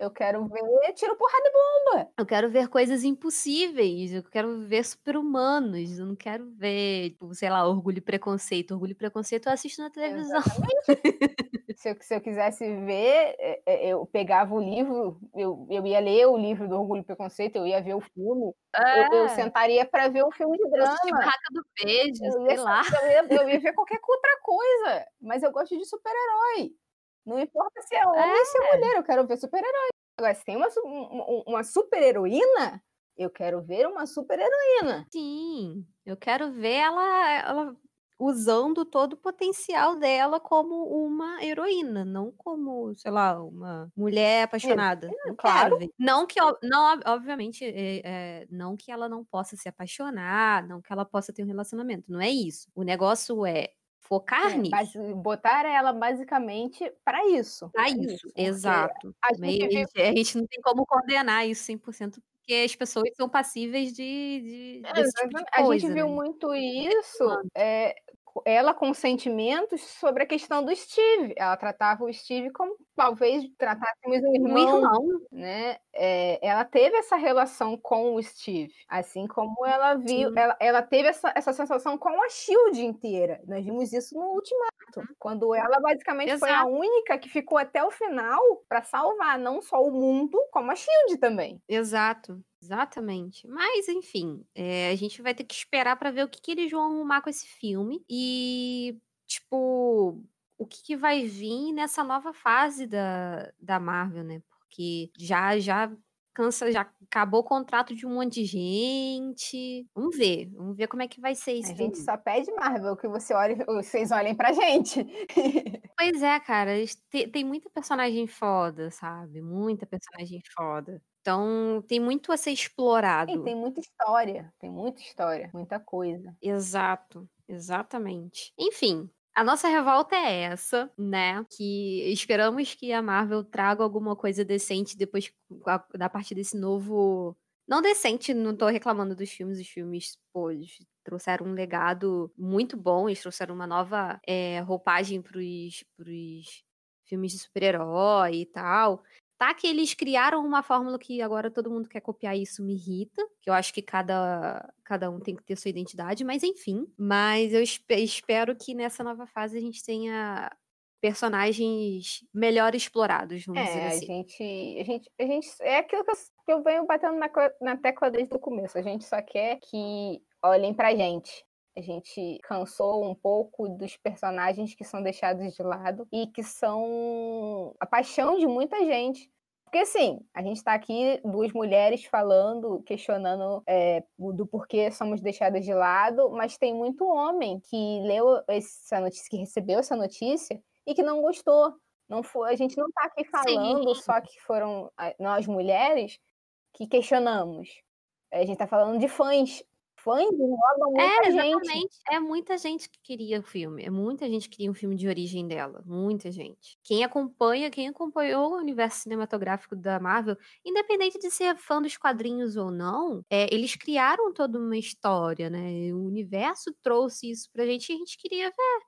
Eu quero ver tiro, porrada e bomba. Eu quero ver coisas impossíveis, eu quero ver super-humanos, eu não quero ver, tipo, sei lá, orgulho e preconceito. Orgulho e preconceito eu assisto na televisão. Se eu, se eu quisesse ver, é, é, eu pegava o livro, eu, eu ia ler o livro do Orgulho e Preconceito, eu ia ver o filme. Eu, eu É, sentaria pra ver um filme de drama. Barraca do Beijo, Eu sei ia, lá. eu, ia, eu ia ver qualquer outra coisa. Mas eu gosto de super-herói. Não importa se é homem ou se é mulher, eu quero ver super-herói. Agora, se tem uma, um- um- uma super-heroína, eu quero ver uma super-heroína. Sim, eu quero ver ela, ela usando todo o potencial dela como uma heroína, não como, sei lá, uma mulher apaixonada. Não claro. quero ver. Não que, não, ob- obviamente, é, é, não que ela não possa se apaixonar, não que ela possa ter um relacionamento, não é isso. O negócio é focar É, nisso. botar ela basicamente pra isso. Pra isso, porque exato. A gente a gente não tem como condenar isso 100%, porque as pessoas são passíveis de, de É, tipo de exatamente. a coisa, gente viu né? muito isso, é, ela com sentimentos sobre a questão do Steve. Ela tratava o Steve como talvez tratássemos um Um irmão, irmão, né? É, ela teve essa relação com o Steve, assim como ela viu, ela, ela teve essa, essa sensação com a Shield inteira. Nós vimos isso no Ultimato, quando ela basicamente foi a Exato. única que ficou até o final para salvar não só o mundo, como a Shield também. Exato, exatamente. Mas, enfim, é, a gente vai ter que esperar pra ver o que, que eles vão arrumar com esse filme e, tipo, o que, que vai vir nessa nova fase da, da Marvel, né? Porque já, já cansa, já acabou o contrato de um monte de gente. Vamos ver, vamos ver como é que vai ser A isso. gente só pede Marvel que você olhe, vocês olhem pra gente. Pois é, cara, eles te- tem muita personagem foda, sabe? Muita personagem foda. Então, tem muito a ser Sim, explorado. tem muita história, tem muita história, muita coisa. Exato, exatamente. Enfim, a nossa revolta é essa, né? Que esperamos que a Marvel traga alguma coisa decente depois da parte desse novo. Não decente, não tô reclamando dos filmes. Os filmes, pô, eles trouxeram um legado muito bom, eles trouxeram uma nova é, roupagem pros, pros filmes de super-herói e tal. Tá que eles criaram uma fórmula que agora todo mundo quer copiar isso me irrita, que eu acho que cada, cada um tem que ter sua identidade, mas enfim. Mas eu espe- espero que nessa nova fase a gente tenha personagens melhor explorados, vamos dizer É, a assim. gente, a gente, a gente, é aquilo que eu, que eu venho batendo na, na tecla desde o começo. A gente só quer que olhem pra gente. A gente cansou um pouco dos personagens que são deixados de lado e que são a paixão de muita gente. Porque assim, a gente tá aqui, duas mulheres falando, questionando é, do porquê somos deixadas de lado, mas tem muito homem que leu essa notícia, que recebeu essa notícia e que não gostou. Não foi, a gente não tá aqui falando Sim. só que foram nós mulheres que questionamos. A gente tá falando de fãs. Fãs englobam É, muita gente. exatamente. É muita gente que queria o filme. É muita gente que queria um filme de origem dela. Muita gente. Quem acompanha, quem acompanhou o universo cinematográfico da Marvel, independente de ser fã dos quadrinhos ou não, é, eles criaram toda uma história, né? O universo trouxe isso pra gente e a gente queria ver.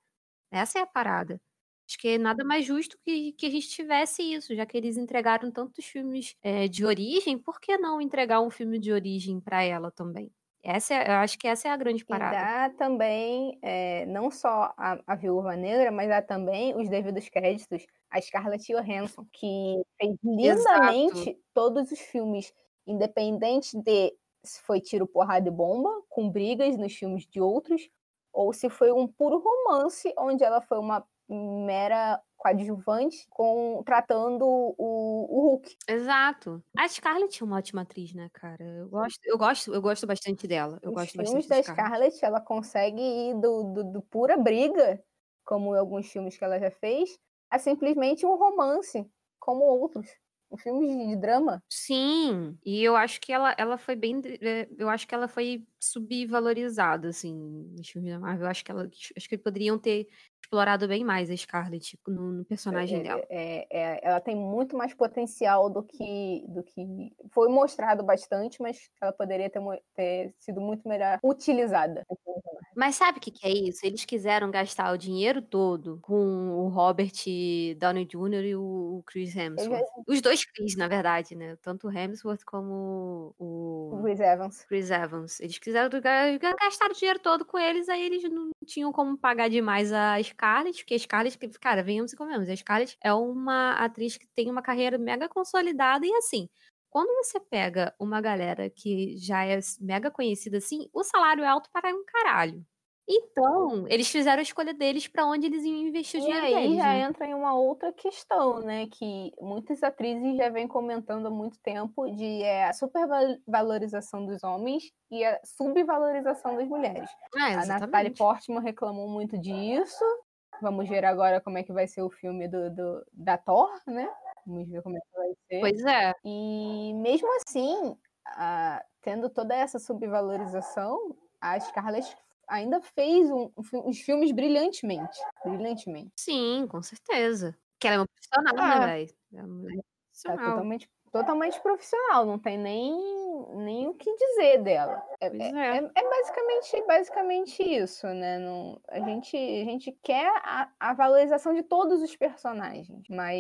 Essa é a parada. Acho que é nada mais justo que, que a gente tivesse isso, já que eles entregaram tantos filmes é, de origem, por que não entregar um filme de origem pra ela também? Essa é, eu acho que essa é a grande parada. E dá também, é, não só a, a Viúva Negra, mas dá também os devidos créditos a Scarlett Johansson, que fez lindamente Exato. todos os filmes, independente de se foi tiro, porrada e bomba, com brigas nos filmes de outros, ou se foi um puro romance, onde ela foi uma mera coadjuvante com tratando o, o Hulk. Exato. A Scarlett é uma ótima atriz, né, cara? Eu gosto, eu gosto, eu gosto bastante dela. Eu Os gosto filmes da Scarlett. Scarlett, ela consegue ir do, do, do pura briga, como em alguns filmes que ela já fez, a simplesmente um romance, como outros filmes de drama. Sim, e eu acho que ela, ela foi bem. Eh, eu acho que ela foi subvalorizada, assim, nos filmes da Marvel. Eu acho que ela. Acho que poderiam ter explorado bem mais a Scarlett no, no personagem É, dela. é- é- ela tem muito mais potencial do que, do que foi mostrado bastante, mas ela poderia ter, ter sido muito melhor utilizada. Mas sabe o que, que é isso? Eles quiseram gastar o dinheiro todo com o Robert Downey Jr. e o Chris Hemsworth. Os dois Chris, na verdade, né? Tanto o Hemsworth como o Chris Evans. Chris Evans. Eles quiseram ga- ga- gastar o dinheiro todo com eles, aí eles não tinham como pagar demais a Scarlett, porque a Scarlett, cara, venhamos e comemos, a Scarlett é uma atriz que tem uma carreira mega consolidada e assim. Quando você pega uma galera que já é mega conhecida assim, o salário é alto para um caralho. Então, eles fizeram a escolha deles pra onde eles iam investir o E dinheiro aí deles. já né? entra em uma outra questão, né? Que muitas atrizes já vêm comentando há muito tempo de é, a supervalorização dos homens e a subvalorização das mulheres. É, A Natalie. Portman reclamou muito disso. Vamos ver agora como é que vai ser o filme do, do- da Thor, né? Vamos ver como é que vai ser. Pois é. E mesmo assim, a- tendo toda essa subvalorização, a Scarlett ainda fez um- um os filmes brilhantemente. Brilhantemente. Sim, com certeza. Que ela é uma profissional, Ah. né, velho? É Tá profissional. totalmente, totalmente profissional, não tem nem, nem o que dizer dela. É, é- é. é- é basicamente, basicamente isso, né? Não, a, gente, a gente quer a, a valorização de todos os personagens, mas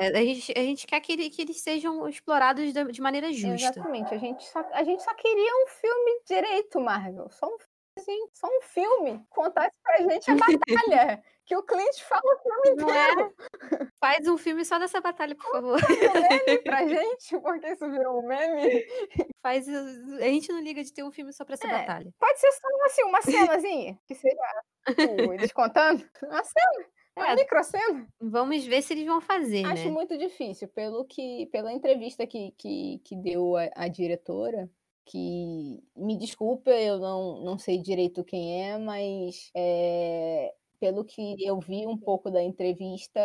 É, a gente, a gente quer que, que eles sejam explorados de, de maneira justa. exatamente, a gente, só, a gente só queria um filme direito, Marvel. Só um filme, só um filme. Contasse pra gente a batalha. Que o Clint fala o filme Não é? inteiro Faz um filme só dessa batalha, por favor. um meme pra gente, porque isso virou um meme. Faz. A gente não liga de ter um filme só pra essa É. batalha. Pode ser só assim, uma cenazinha, que seja tipo, eles contando. Uma cena, uma É. microcena. Vamos ver se eles vão fazer, Acho né? muito difícil, pelo que, pela entrevista que, que, que deu a, a diretora, que me desculpa, eu não, não sei direito quem é, mas é, pelo que eu vi um pouco da entrevista,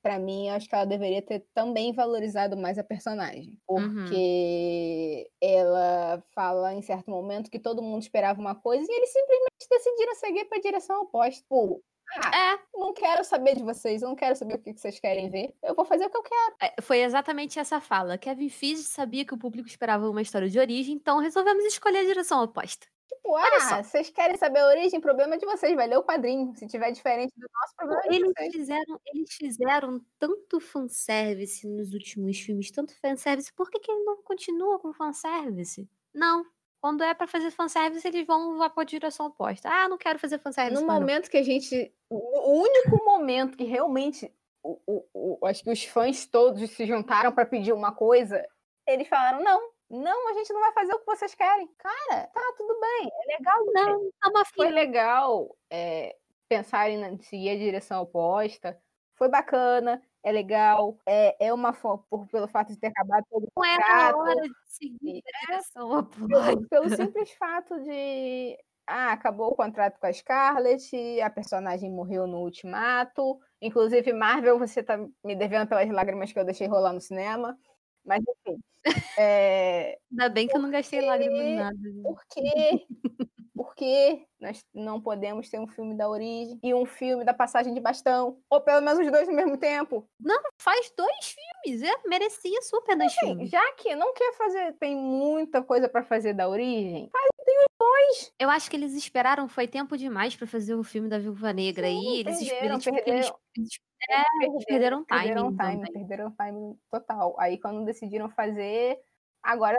para mim, acho que ela deveria ter também valorizado mais a personagem. Uhum. Porque ela fala em certo momento que todo mundo esperava uma coisa e eles simplesmente decidiram seguir para a direção oposta. Tipo, ah, É, não quero saber de vocês, não quero saber o que que vocês querem ver. Eu vou fazer o que eu quero. é, foi exatamente essa fala. Kevin Feige sabia que o público esperava uma história de origem, então resolvemos escolher a direção oposta. Tipo, ah, vocês querem saber a origem? Problema é de vocês, vai ler o quadrinho. Se tiver diferente do nosso, problema é Eles vocês. fizeram, eles fizeram tanto fanservice nos últimos filmes, tanto fanservice, por que, que ele não continua com fanservice? Não. Quando é pra fazer fanservice, eles vão lá pra direção oposta. Ah, não quero fazer fanservice. No mais não. momento que a gente. O o único momento que realmente. O, o- o- acho que os fãs todos se juntaram para pedir uma coisa. Eles falaram: não, não, a gente não vai fazer o que vocês querem. Cara, tá tudo bem. É legal. Não, tá uma Foi legal é, pensarem em seguir a direção oposta. Foi bacana, é legal. É, é uma por, pelo fato de ter acabado todo o Não é contrato. a hora de seguir a direção oposta. pelo, pelo simples fato de. Ah, acabou o contrato com a Scarlett, a personagem morreu no ultimato. Inclusive, Marvel, você tá me devendo pelas lágrimas que eu deixei rolar no cinema. Mas, enfim. É, Ainda bem que eu não gastei lágrimas em nada. por quê? Por que nós não podemos ter um filme da origem e um filme da passagem de bastão? Ou pelo menos os dois ao mesmo tempo? Faz dois filmes, é, merecia super dois Sim, filmes. já que não quer fazer, tem muita coisa para fazer da origem, Eu acho que eles esperaram, foi tempo demais pra fazer o filme da Viúva Negra. Sim, aí eles, perderam, eles, tipo, eles, perderam. eles- é, eles perderam timing. Perderam também. timing, perderam timing total. Aí quando decidiram fazer, agora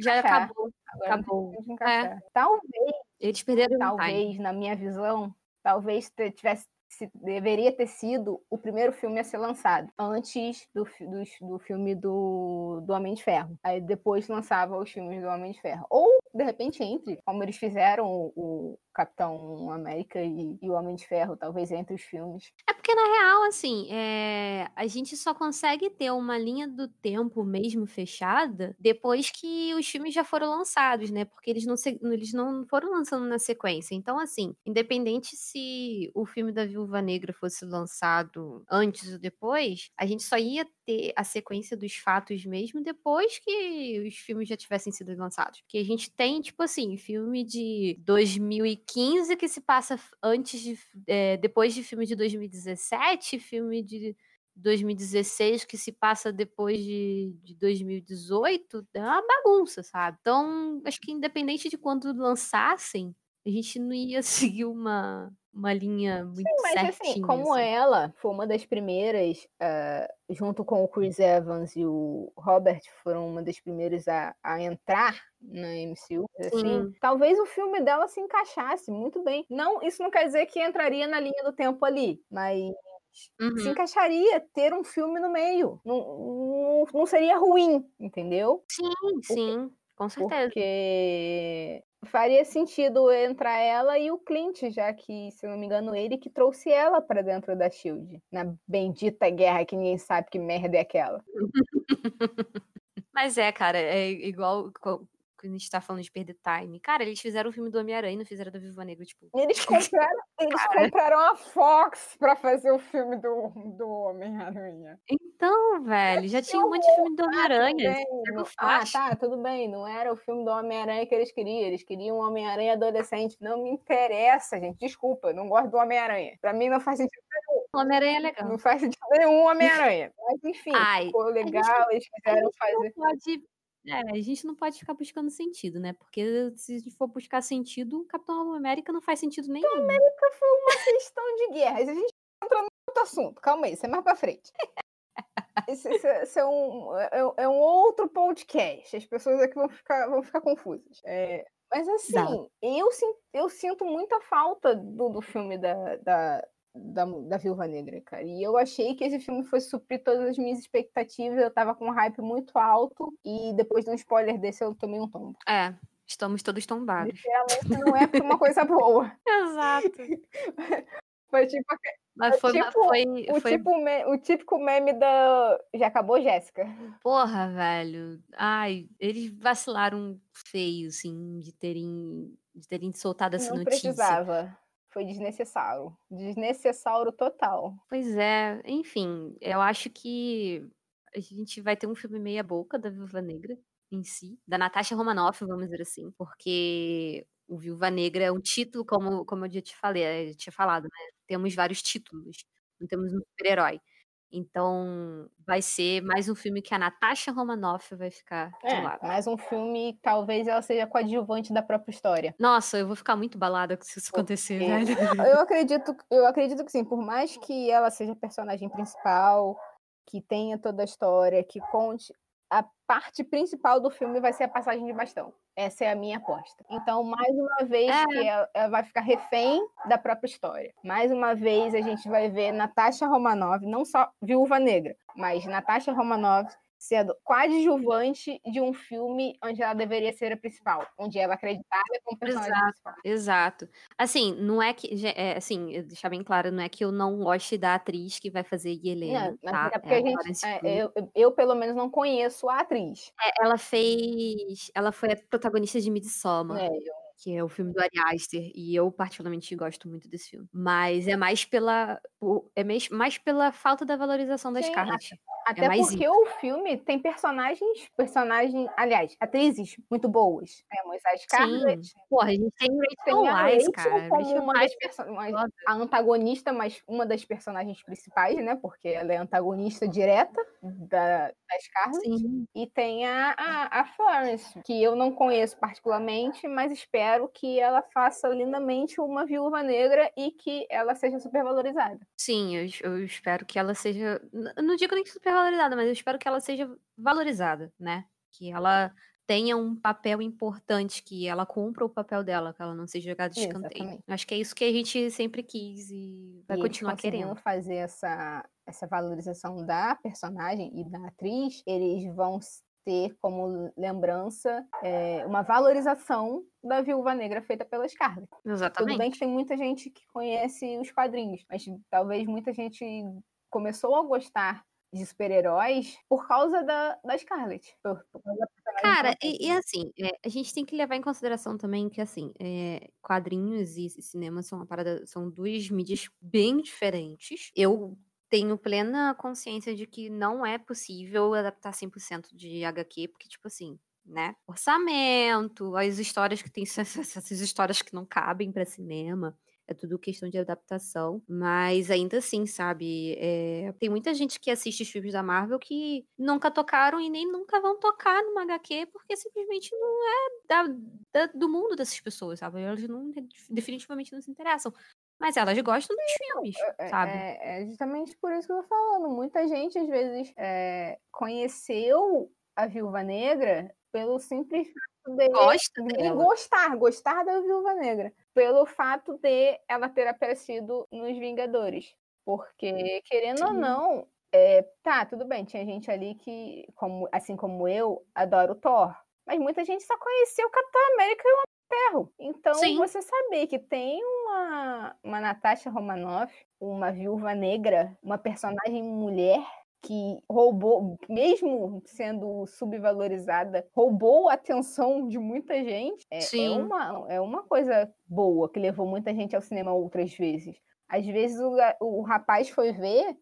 Já encaixar. acabou. Agora acabou. É. Talvez. Eles perderam Talvez, na minha visão, talvez tivesse se, deveria ter sido o primeiro filme a ser lançado, antes do, do, do filme do, do Homem de Ferro. Aí depois lançava os filmes do Homem de Ferro. Ou, de repente, entre, como eles fizeram o, Capitão América e, e, o Homem de Ferro, talvez entre os filmes. É porque, na real, assim, é... a gente só consegue ter uma linha do tempo mesmo fechada depois que os filmes já foram lançados, né? Porque eles não, se... eles não foram lançando na sequência. Então, assim, independente se o filme da Viúva Negra fosse lançado antes ou depois, a gente só ia ter a sequência dos fatos mesmo depois que os filmes já tivessem sido lançados. Porque a gente tem, tipo assim, filme de 2015 que se passa antes de. É, depois de filme de 2017, filme de 2016 que se passa depois de, de 2018, é uma bagunça, sabe? Então, acho que independente de quando lançassem, a gente não ia seguir uma, uma linha muito Sim, mas assim, certinha, assim, como assim. ela foi uma das primeiras, uh, junto com o Chris Evans e o Robert, foram uma das primeiras a, a entrar na MCU, assim, talvez o filme dela se encaixasse muito bem. Não, isso não quer dizer que entraria na linha do tempo ali, mas Uhum. se encaixaria ter um filme no meio. Não, não, não seria ruim, entendeu? Sim, sim, com certeza. Porque faria sentido entrar ela e o Clint, já que, se não me engano, ele que trouxe ela para dentro da Shield, na bendita guerra que ninguém sabe que merda é aquela. Mas é, cara, é igual a gente tá falando de perder time. Cara, eles fizeram o filme do Homem-Aranha e não fizeram da Viva Negra, tipo. Eles compraram, eles compraram a Fox pra fazer o filme do, do Homem-Aranha. Então, velho, já tinha um monte de filme do Homem-Aranha. Ah, tá, tudo bem. Não era o filme do Homem-Aranha que eles queriam. Eles queriam um Homem-Aranha adolescente. Não me interessa, gente. Desculpa, não gosto do Homem-Aranha. Pra mim não faz sentido nenhum. Homem-Aranha é legal. Não faz sentido nenhum Homem-Aranha. Mas enfim, Ai, ficou legal, eles quiseram fazer. Pode é, a gente não pode ficar buscando sentido, né? Porque se for buscar sentido, Capitão América não faz sentido nenhum. Capitão América foi uma questão de guerras. A gente entra no outro assunto. Calma aí, isso é mais pra frente. Esse, é, um, é, é, um outro podcast. As pessoas aqui vão ficar, vão ficar confusas. É, mas assim, eu, eu sinto muita falta do, do filme da, da, da, da Viúva Negra, cara. E eu achei que esse filme fosse suprir todas as minhas expectativas. Eu tava com um hype muito alto. E depois de um spoiler desse, eu tomei um tombo. É. Estamos todos tombados. Realmente não é uma coisa boa. Exato. Foi tipo. Mas foi, tipo, foi, o, foi... Tipo o típico meme da. Já acabou, Jéssica? Porra, velho. Ai, eles vacilaram feio, assim, de terem, de terem soltado essa não notícia. Precisava foi desnecessário. Desnecessário total. Pois é, enfim, eu acho que a gente vai ter um filme meia boca da Viúva Negra em si, da Natasha Romanoff, vamos dizer assim, porque o Viúva Negra é um título, como, como eu já te falei, eu tinha falado, né? Temos vários títulos, não temos um super-herói. Então, vai ser mais um filme que a Natasha Romanoff vai ficar é, de lado. Mais um filme, talvez ela seja coadjuvante da própria história. Nossa, eu vou ficar muito balada se isso acontecer, velho. Eu acredito, eu acredito que sim, por mais que ela seja a personagem principal, que tenha toda a história, que conte, a parte principal do filme vai ser a passagem de bastão. Essa é a minha aposta. Então, mais uma vez é. que ela, ela, vai ficar refém da própria história. Mais uma vez a gente vai ver Natasha Romanov, não só Viúva Negra, mas Natasha Romanov sendo coadjuvante de um filme onde ela deveria ser a principal, onde ela é acreditada como personagem exato, principal. Exato. Assim, não é que, é, assim, deixar bem claro, não é que eu não goste da atriz que vai fazer Helena, não, tá? É porque é, a gente, é, eu, eu, pelo menos, não conheço a atriz. É, ela fez, ela foi a protagonista de Midsommar. É, eu que é o filme do Ari Aster, e eu particularmente gosto muito desse filme. Mas é mais pela é mais pela falta da valorização da Sim, Scarlett. É Até é porque o filme tem personagens, personagens, aliás, atrizes muito boas. Temos a Scarlett. Porra, a gente tem Rachel Weisz, cara. como uma das personagens, a antagonista, mas uma das personagens principais, né? Porque ela é antagonista direta da, da Scarlett. Sim. E tem a, a, a Florence, que eu não conheço particularmente, mas espero que ela faça lindamente uma viúva negra e que ela seja super valorizada. Sim, eu, eu espero que ela seja. Não digo nem super valorizada, mas eu espero que ela seja valorizada, né? Que ela tenha um papel importante, que ela cumpra o papel dela, que ela não seja jogada de escanteio. Exatamente. Acho que é isso que a gente sempre quis e vai E continuar querendo. fazer essa, essa valorização da personagem e da atriz, eles vão ter como lembrança é, uma valorização da Viúva Negra feita pela Scarlett. Tudo bem Exatamente. que tem muita gente que conhece os quadrinhos, mas talvez muita gente começou a gostar de super-heróis por causa da, da Scarlett. Por, por causa da Cara, e, e assim, é, a gente tem que levar em consideração também que, assim, é, quadrinhos e cinema são uma parada, são duas mídias bem diferentes. Eu tenho plena consciência de que não é possível adaptar 100% de HQ, porque, tipo assim, né? Orçamento, as histórias que tem, essas histórias que não cabem pra cinema. É tudo questão de adaptação. Mas ainda assim, sabe? é, tem muita gente que assiste os filmes da Marvel que nunca tocaram e nem nunca vão tocar numa HQ porque simplesmente não é da- da- do mundo dessas pessoas, sabe? Elas não, definitivamente não se interessam. Mas elas gostam dos filmes, É- sabe? É, é justamente por isso que eu tô falando. Muita gente, às vezes, é, conheceu a Viúva Negra pelo simples fato de. Gosta de gostar, gostar da Viúva Negra. Pelo fato de ela ter aparecido nos Vingadores. Porque, querendo ou Sim. não, é, tá, tudo bem, tinha gente ali que, como, assim como eu, adora o Thor. Mas muita gente só conheceu o Capitão América e o Ferro. Então, Sim. você saber que tem uma, uma Natasha Romanoff, uma viúva negra, uma personagem mulher que roubou, mesmo sendo subvalorizada, roubou a atenção de muita gente, é, é uma, é uma coisa boa que levou muita gente ao cinema outras vezes. Às vezes o, o rapaz foi ver,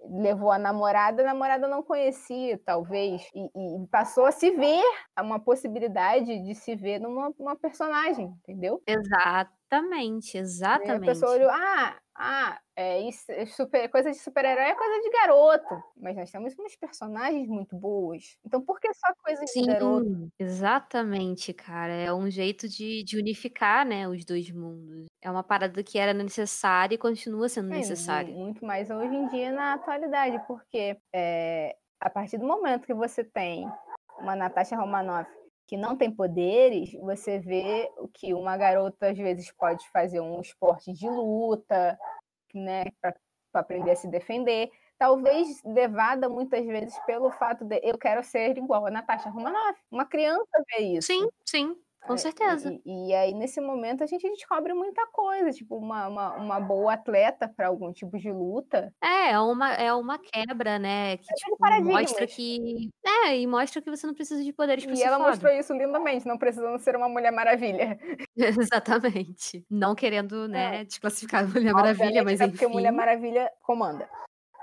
levou a namorada, a namorada não conhecia, talvez, e, e passou a se ver, uma possibilidade de se ver numa uma personagem, entendeu? Exatamente, E a exatamente. pessoa olhou, ah, ah, é isso, é super, coisa de super-herói é coisa de garoto. Mas nós temos umas personagens muito boas. Então por que só coisa de garoto? Sim, exatamente, cara. É um jeito de, de unificar, né, os dois mundos. É uma parada que era necessária e continua sendo É, necessária. mu- muito mais hoje em dia na atualidade, porque é, a partir do momento que você tem uma Natasha Romanoff que não tem poderes, você vê o que uma garota às vezes pode fazer um esporte de luta, né, para aprender a se defender. Talvez levada muitas vezes pelo fato de eu quero ser igual a Natasha Romanoff. Uma criança vê isso. Sim, sim, com É, certeza. E, e aí, nesse momento, a gente descobre muita coisa, tipo, uma, uma, uma boa atleta para algum tipo de luta. É, é uma, é uma quebra, né? Que, tipo, paradigmas. mostra que. É, e mostra que você não precisa de poderes E ela mostrou isso lindamente, não precisando ser uma Mulher Maravilha. Exatamente. Não querendo, né, desclassificar a Mulher Maravilha, Obviamente, mas é enfim. porque Mulher Maravilha comanda.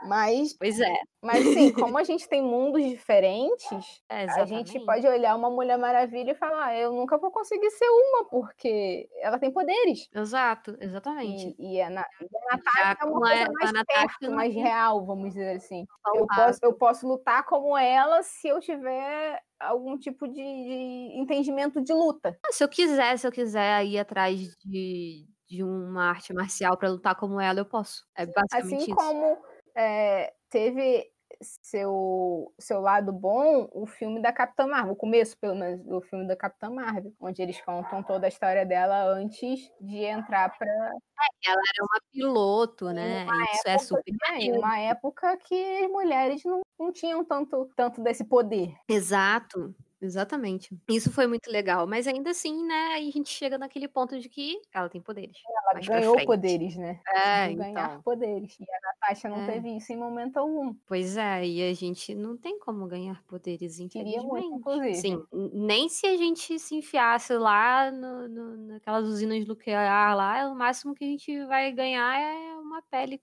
Mas, Pois é. mas sim, como a gente tem mundos diferentes, é a gente pode olhar uma Mulher Maravilha e falar: "Ah, eu nunca vou conseguir ser uma, porque ela tem poderes. Exato, exatamente. E, e a, Na- e a Natasha é uma coisa com a mais perto, não mais real, vamos dizer assim. Eu posso, eu posso lutar como ela se eu tiver algum tipo de, de entendimento de luta. Se eu quiser, se eu quiser ir atrás de, de uma arte marcial pra lutar como ela, eu posso. É basicamente Assim isso. como é, teve seu, seu lado bom o filme da Capitã Marvel, o começo, pelo menos, do filme da Capitã Marvel, onde eles contam toda a história dela antes de entrar para Ela era uma piloto, né? Isso é super em maneiro. uma época que as mulheres não, não tinham tanto, tanto desse poder. Exato, exatamente. Isso foi muito legal. Mas ainda assim, né? Aí a gente chega naquele ponto de que ela tem poderes. Ela mais pra ganhou poderes, né? É, ganhar então. poderes. E a Natasha não É. teve isso em momento algum. Pois é, e a gente não tem como ganhar poderes, Queria muito, infelizmente. inclusive. Sim, nem se a gente se enfiasse lá no, no- naquelas usinas nuclear lá, o máximo que a gente vai ganhar é uma pele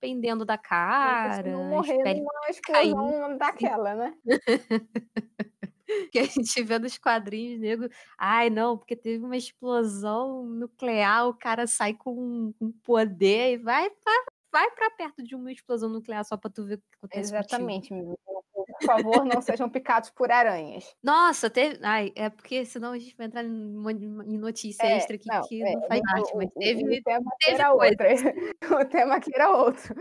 pendendo da Mas se cara, não morrer numa explosão daquela, né? que a gente vê nos quadrinhos, nego. Ai, não, porque teve uma explosão nuclear, o cara sai com um, poder e vai, vai, vai pra perto de uma explosão nuclear só pra tu ver o que acontece. Exatamente. meu. Por favor, não sejam picados por aranhas. Nossa, teve. Ai, é porque senão a gente vai entrar em, notícia É, extra aqui não, que é, não faz parte, mas teve, o tema teve era coisa. outro. O tema aqui era outro.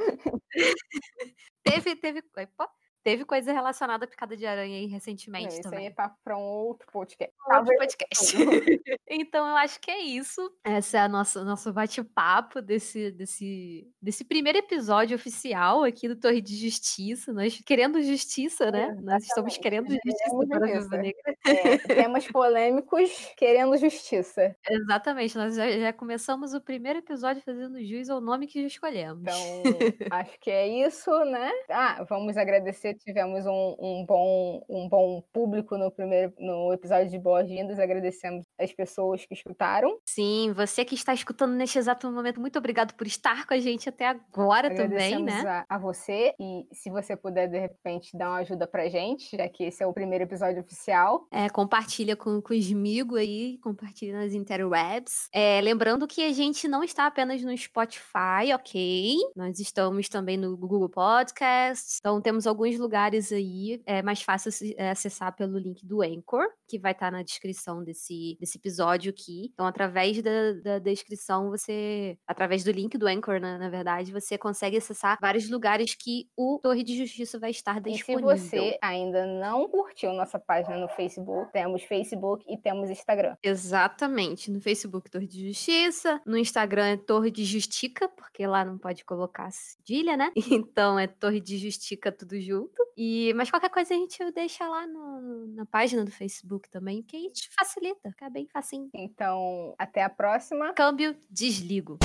teve, teve, opa, teve coisa relacionada à picada de aranha aí recentemente Isso também. aí é papo pra um outro podcast. Outro podcast. então eu acho que é isso. Esse é o nosso, nosso bate-papo desse, desse, desse primeiro episódio oficial aqui do Torre de Justiça. Nós querendo justiça, né? Nós estamos querendo justiça Queremos para a. Viúva Negra. É, temas polêmicos querendo justiça. Exatamente. Nós já, já começamos o primeiro episódio fazendo jus ao nome que já escolhemos. Então, acho que é isso, né? Ah, vamos agradecer. Tivemos um, um bom, um bom público no primeiro no episódio de Boas-Vindas. Agradecemos as pessoas que escutaram. Sim, você que está escutando neste exato momento, muito obrigado por estar com a gente até agora também, né? a, a você. E se você puder, de repente, dar uma ajuda pra gente, já que esse é o primeiro episódio oficial. É, compartilha com, com os amigos aí, compartilha nas interwebs. É, lembrando que a gente não está apenas no Spotify, ok? Nós estamos também no Google Podcasts. Então temos alguns lugares aí. É mais fácil é, acessar pelo link do Anchor, que vai estar na descrição desse, desse episódio aqui. Então, através da, da descrição, você. Através do link do Anchor, na, na verdade, você consegue acessar vários lugares que o Torre de Justiça vai estar E se disponível. você ainda não curtiu nossa página no Facebook, temos Facebook e temos Instagram. Exatamente. No Facebook, Torre de Justiça. No Instagram é Torre de Justica, porque lá não pode colocar cedilha, né? Então é Torre de Justica tudo junto. E, mas qualquer coisa a gente deixa lá no- na página do Facebook também, que a gente facilita. Fica bem facinho. Então, até a próxima. Câmbio, desligo.